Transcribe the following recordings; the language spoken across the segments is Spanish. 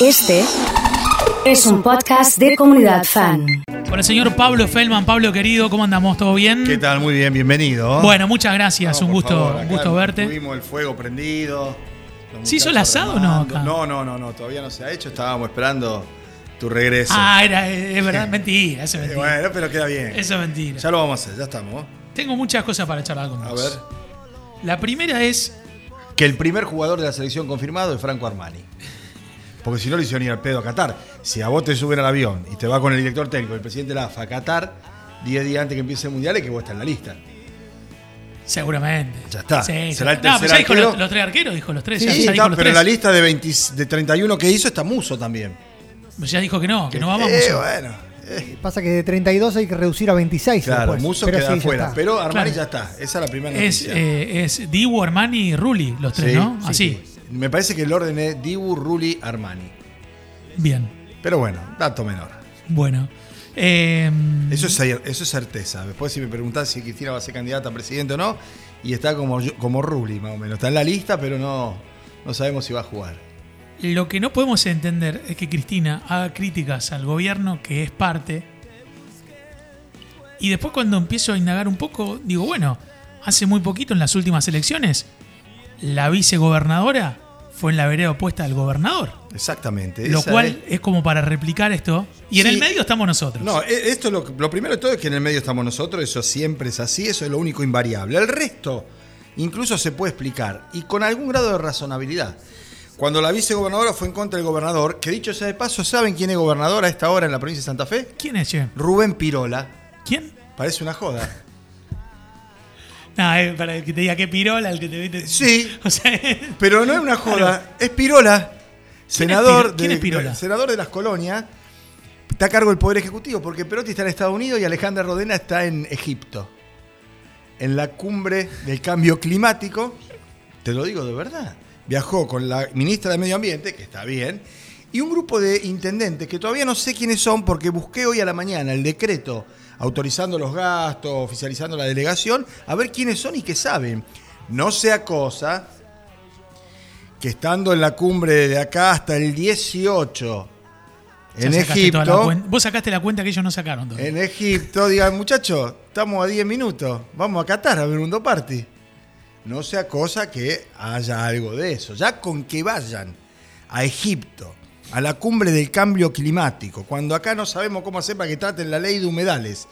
Este es un podcast de comunidad fan. Con el señor Pablo Feldman. Pablo querido, ¿cómo andamos? ¿Todo bien? ¿Qué tal? Muy bien, bienvenido. Bueno, muchas gracias. No, un gusto, favor, un gusto verte. Tuvimos el fuego prendido. ¿Se hizo el asado o no acá? No, no, no, no, todavía no se ha hecho. Estábamos esperando tu regreso. Ah, era, es verdad, mentira, eso es Eh, mentira. bueno, pero queda bien. Eso es mentira. Ya lo vamos a hacer, ya estamos. Tengo muchas cosas para charlar con A vos. ver. La primera es, Que el primer jugador de la selección confirmado es Franco Armani. Porque si no le hicieron ir al pedo a Qatar. Si a vos te suben al avión y te va con el director técnico, el presidente de la AFA a Qatar, 10 días antes que empiece el mundial, es que vos estás en la lista. seguramente. Ya está. Sí, Será el no, tercer pero ya dijo arquero. los, los tres arqueros, dijo los tres. Sí, ya, dijo está, los pero en tres. la lista de, 20 de 31 que hizo está Muso también. Ya dijo que no, que no vamos. Eh, bueno. eh, Pasa que de 32 hay que reducir a 26. Claro, después. Muso Pero queda sí, afuera. Pero Armani Claro. ya está. Esa es la primera es, noticia. eh, es Dibu, Armani y Rulli, los tres, Sí, ¿no? sí, Así. Me parece que el orden es Dibu, Rulli, Armani. Bien. Pero bueno, dato menor. Bueno. Eh, Eso es, eso es certeza. Después si me preguntás si Cristina va a ser candidata a presidente o no, y está como, como Rulli, más o menos. Está en la lista, pero no, no sabemos si va a jugar. Lo que no podemos entender es que Cristina haga críticas al gobierno que es parte. Y después cuando empiezo a indagar un poco, digo, bueno, hace muy poquito en las últimas elecciones, la vicegobernadora fue en la vereda opuesta al gobernador. Exactamente. Lo cual es como para replicar esto. Y en el medio estamos nosotros. No, e- esto lo, lo primero de todo es que en el medio estamos nosotros, eso siempre es así, eso es lo único invariable. El resto incluso se puede explicar y con algún grado de razonabilidad. Cuando la vicegobernadora fue en contra del gobernador, que dicho sea de paso, ¿saben quién es gobernador a esta hora en la provincia de Santa Fe? ¿Quién es, che? Rubén Pirola. ¿Quién? Parece una joda. No, eh, para que te diga qué pirola, el que te viste. Sí. O sea, Pero no es una joda, es Pirola, senador, quién es Pirola? senador de las colonias. Está a cargo del Poder Ejecutivo, porque Perotti está en Estados Unidos y Alejandra Rodena está en Egipto. En la cumbre del cambio climático, te lo digo de verdad. Viajó con la ministra de Medio Ambiente, que está bien, y un grupo de intendentes, que todavía no sé quiénes son, porque busqué hoy a la mañana el decreto autorizando los gastos, oficializando la delegación, a ver quiénes son y qué saben. No sea cosa que estando en la cumbre de acá hasta el 18 ya en Egipto, Vos sacaste la cuenta que ellos no sacaron todavía. en Egipto, digan, muchachos, estamos a 10 minutos, vamos a Qatar a ver un do party. No sea cosa que haya algo de eso. Ya con que vayan a Egipto, a la cumbre del cambio climático, cuando acá no sabemos cómo hacer para que traten la ley de humedales.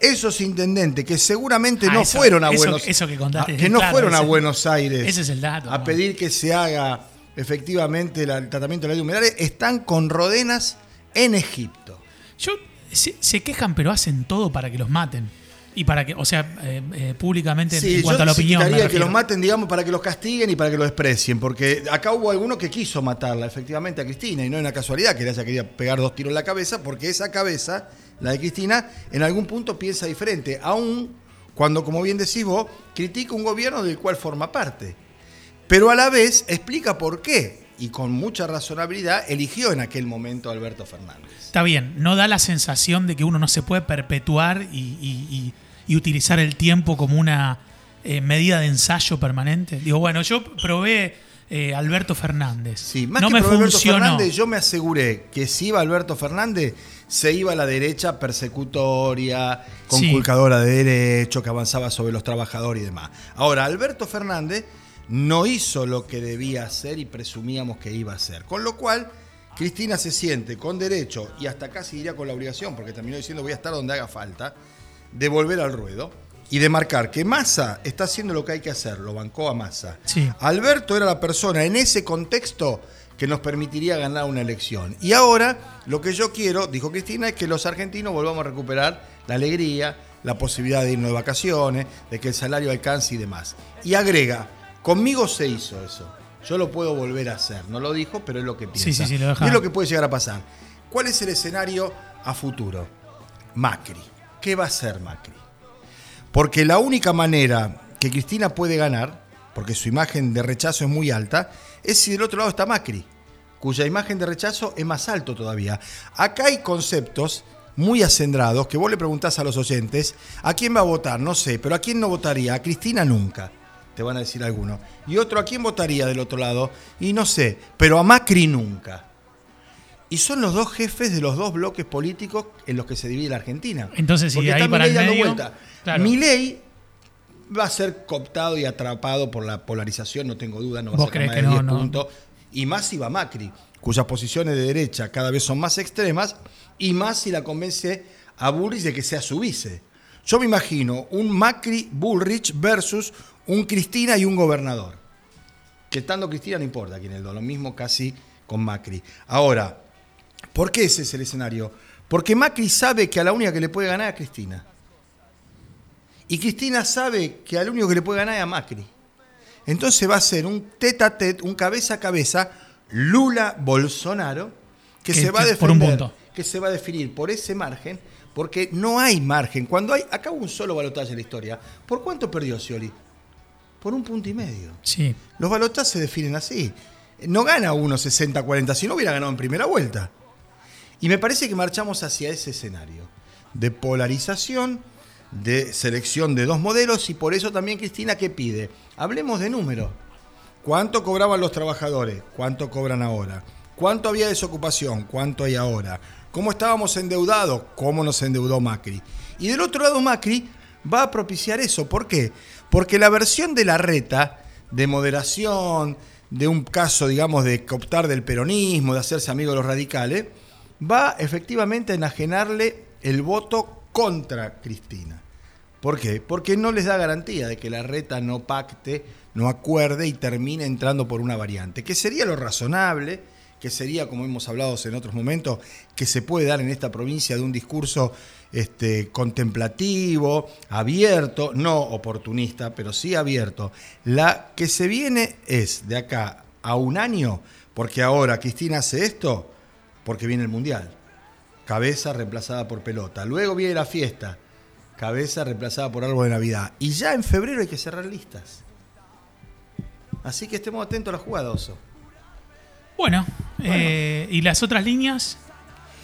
Esos intendentes que seguramente Ah, no eso- fueron a eso- Buenos eso que contaste, a- que no claro, fueron a Buenos Aires ese es el dato, a pedir que se haga efectivamente el tratamiento de la ley de humedales, están con rodenas en Egipto. Yo, se, se quejan, pero hacen todo para que los maten. Y para que, o sea, eh, eh, públicamente en- Sí, en cuanto yo a la opinión. me que los maten, digamos, para que los castiguen y para que los desprecien, porque acá hubo alguno que quiso matarla, efectivamente, a Cristina, y no es una casualidad que le haya querido pegar dos tiros en la cabeza, porque esa cabeza, la de Cristina, en algún punto piensa diferente, aún cuando, como bien decís vos, critica un gobierno del cual forma parte. Pero a la vez explica por qué, y con mucha razonabilidad, eligió en aquel momento a Alberto Fernández. Está bien, no da la sensación de que uno no se puede perpetuar y, y- y- y utilizar el tiempo como una eh, medida de ensayo permanente. Digo, bueno, yo probé eh, Alberto Fernández. Sí, más no que me Alberto funcionó. Fernández, yo me aseguré que si iba Alberto Fernández, se iba a la derecha persecutoria, conculcadora de derechos, que avanzaba sobre los trabajadores y demás. Ahora, Alberto Fernández no hizo lo que debía hacer y presumíamos que iba a hacer. Con lo cual, Cristina se siente con derecho y hasta casi diría con la obligación, porque terminó diciendo voy a estar donde haga falta, de volver al ruedo y de marcar que Massa está haciendo lo que hay que hacer, lo bancó a Massa. Sí. Alberto era la persona en ese contexto que nos permitiría ganar una elección. Y ahora lo que yo quiero, dijo Cristina, es que los argentinos volvamos a recuperar la alegría, la posibilidad de irnos de vacaciones, de que el salario alcance y demás. Y agrega, conmigo se hizo eso. Yo lo puedo volver a hacer. No lo dijo, pero es lo que piensa. Sí, sí, sí, lo deja. Y es lo que puede llegar a pasar. ¿Cuál es el escenario a futuro? Macri. ¿Qué va a hacer Macri? Porque la única manera que Cristina puede ganar, porque su imagen de rechazo es muy alta, es si del otro lado está Macri, cuya imagen de rechazo es más alto todavía. Acá hay conceptos muy acendrados que vos le preguntás a los oyentes, ¿a quién va a votar? No sé, pero ¿a quién no votaría? A Cristina nunca, te van a decir algunos. Y otro, ¿a quién votaría del otro lado? Y no sé, pero a Macri nunca. Y son los dos jefes de los dos bloques políticos en los que se divide la Argentina. Entonces, si Porque de ahí está para el Milei dando medio, vuelta. claro. Milei va a ser cooptado y atrapado por la polarización, no tengo duda, no va a ¿Vos sacar más de no, 10 no? puntos. Y más si va Macri, cuyas posiciones de derecha cada vez son más extremas, y más si la convence a Bullrich de que sea su vice. Yo me imagino un Macri Bullrich versus un Cristina y un gobernador. Que estando Cristina no importa quién es el dos, lo mismo casi con Macri. Ahora, ¿por qué ese es el escenario? Porque Macri sabe que a la única que le puede ganar es a Cristina. Y Cristina sabe que al único que le puede ganar es a Macri. Entonces va a ser un tete a tete, un cabeza a cabeza, Lula-Bolsonaro, que, Que se va a defender, por un punto. que se va a definir por ese margen, porque no hay margen. Cuando hay, acá hubo un solo balotaje en la historia. ¿Por cuánto perdió Scioli? Por un punto y medio. Sí. Los balotajes se definen así. No gana uno 60-40, si no hubiera ganado en primera vuelta. Y me parece que marchamos hacia ese escenario de polarización, de selección de dos modelos y por eso también Cristina, ¿qué pide? Hablemos de números. ¿Cuánto cobraban los trabajadores? ¿Cuánto cobran ahora? ¿Cuánto había desocupación? ¿Cuánto hay ahora? ¿Cómo estábamos endeudados? ¿Cómo nos endeudó Macri? Y del otro lado Macri va a propiciar eso. ¿Por qué? Porque la versión de la reta, de moderación, de un caso, digamos, de cooptar del peronismo, de hacerse amigo de los radicales, va efectivamente a enajenarle el voto contra Cristina. ¿Por qué? Porque no les da garantía de que la reta no pacte, no acuerde y termine entrando por una variante, que sería lo razonable, que sería, como hemos hablado en otros momentos, que se puede dar en esta provincia de un discurso este, contemplativo, abierto, no oportunista, pero sí abierto. La que se viene es de acá a un año, porque ahora Cristina hace esto, porque viene el Mundial. Cabeza reemplazada por pelota. Luego viene la fiesta. Cabeza reemplazada por árbol de Navidad. Y ya en febrero hay que cerrar listas. Así que estemos atentos a la jugada, Oso. Bueno, eh, ¿y las otras líneas?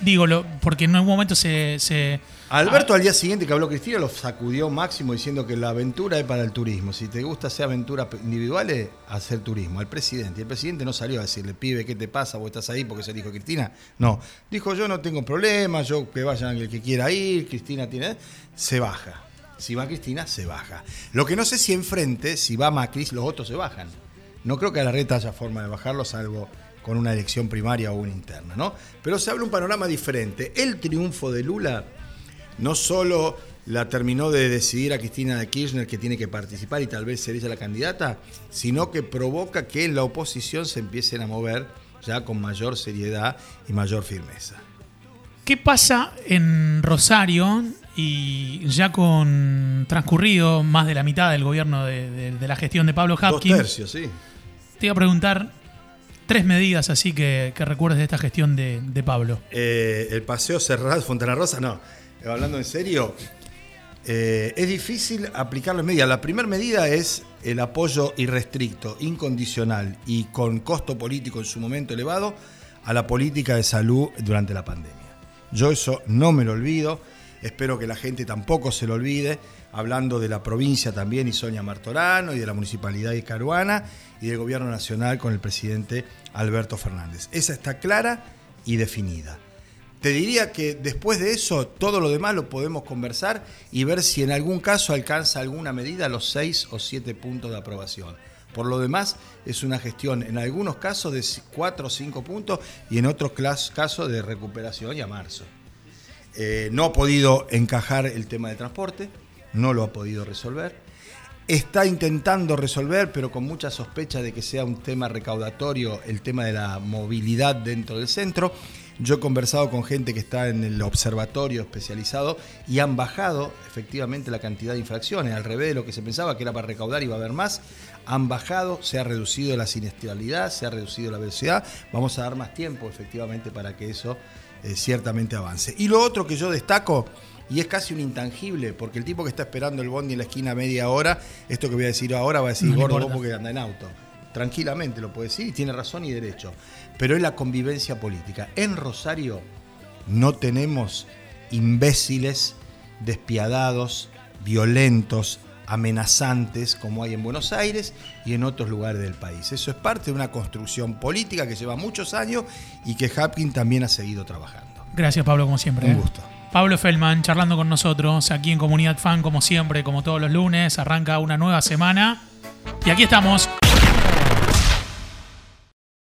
Digo, lo, porque en algún momento se... se- Alberto Ah, al día siguiente que habló Cristina lo sacudió máximo diciendo que la aventura es para el turismo. Si te gusta hacer aventuras individuales, hacer turismo. Al presidente. Y el presidente no salió a decirle, pibe, ¿qué te pasa? ¿Vos estás ahí porque se dijo Cristina? No. Dijo, yo no tengo problema, yo que vayan el que quiera ir, Cristina tiene... Se baja. Si va Cristina, se baja. Lo que no sé si enfrente, si va Macri, los otros se bajan. No creo que a la reta haya forma de bajarlo, salvo con una elección primaria o una interna, ¿no? Pero se habla un panorama diferente. El triunfo de Lula no solo la terminó de decidir a Cristina de Kirchner que tiene que participar y tal vez ser ella la candidata, sino que provoca que en la oposición se empiecen a mover ya con mayor seriedad y mayor firmeza. ¿Qué pasa en Rosario y ya con transcurrido más de la mitad del gobierno de, de- de la gestión de Pablo Dos Hapkin? tercios, sí. Te iba a preguntar tres medidas así que, recuerdes de esta gestión de, Pablo. Eh, el paseo cerrado, Fontana Rosa, no. Hablando en serio, eh, es difícil aplicar las medidas. La primera medida es el apoyo irrestricto, incondicional y con costo político en su momento elevado a la política de salud durante la pandemia. Yo eso no me lo olvido, espero que la gente tampoco se lo olvide, hablando de la provincia también y Sonia Martorano y de la municipalidad de Caruana y del gobierno nacional con el presidente Alberto Fernández. Esa está clara y definida. Te diría que después de eso, todo lo demás lo podemos conversar y ver si en algún caso alcanza alguna medida los seis o siete puntos de aprobación. Por lo demás, es una gestión en algunos casos de cuatro o cinco puntos y en otros casos de recuperación y a marzo. Eh, no ha podido encajar el tema de transporte, no lo ha podido resolver. Está intentando resolver, pero con mucha sospecha de que sea un tema recaudatorio, el tema de la movilidad dentro del centro. Yo he conversado con gente que está en el observatorio especializado y han bajado efectivamente la cantidad de infracciones, al revés de lo que se pensaba que era para recaudar y iba a haber más. Han bajado, se ha reducido la siniestralidad, se ha reducido la velocidad. Vamos a dar más tiempo efectivamente para que eso eh, ciertamente avance. Y lo otro que yo destaco, y es casi un intangible, porque el tipo que está esperando el bondi en la esquina media hora, esto que voy a decir ahora va a decir, No gordo, vos porque anda en auto. Tranquilamente lo puede decir y tiene razón y derecho. Pero es la convivencia política. En Rosario no tenemos imbéciles, despiadados, violentos, amenazantes como hay en Buenos Aires y en otros lugares del país. Eso es parte de una construcción política que lleva muchos años y que Hapkin también ha seguido trabajando. Gracias, Pablo, como siempre. Un ¿eh? gusto. Pablo Feldman charlando con nosotros aquí en Comunidad Fan, como siempre, como todos los lunes. Arranca una nueva semana. Y aquí estamos.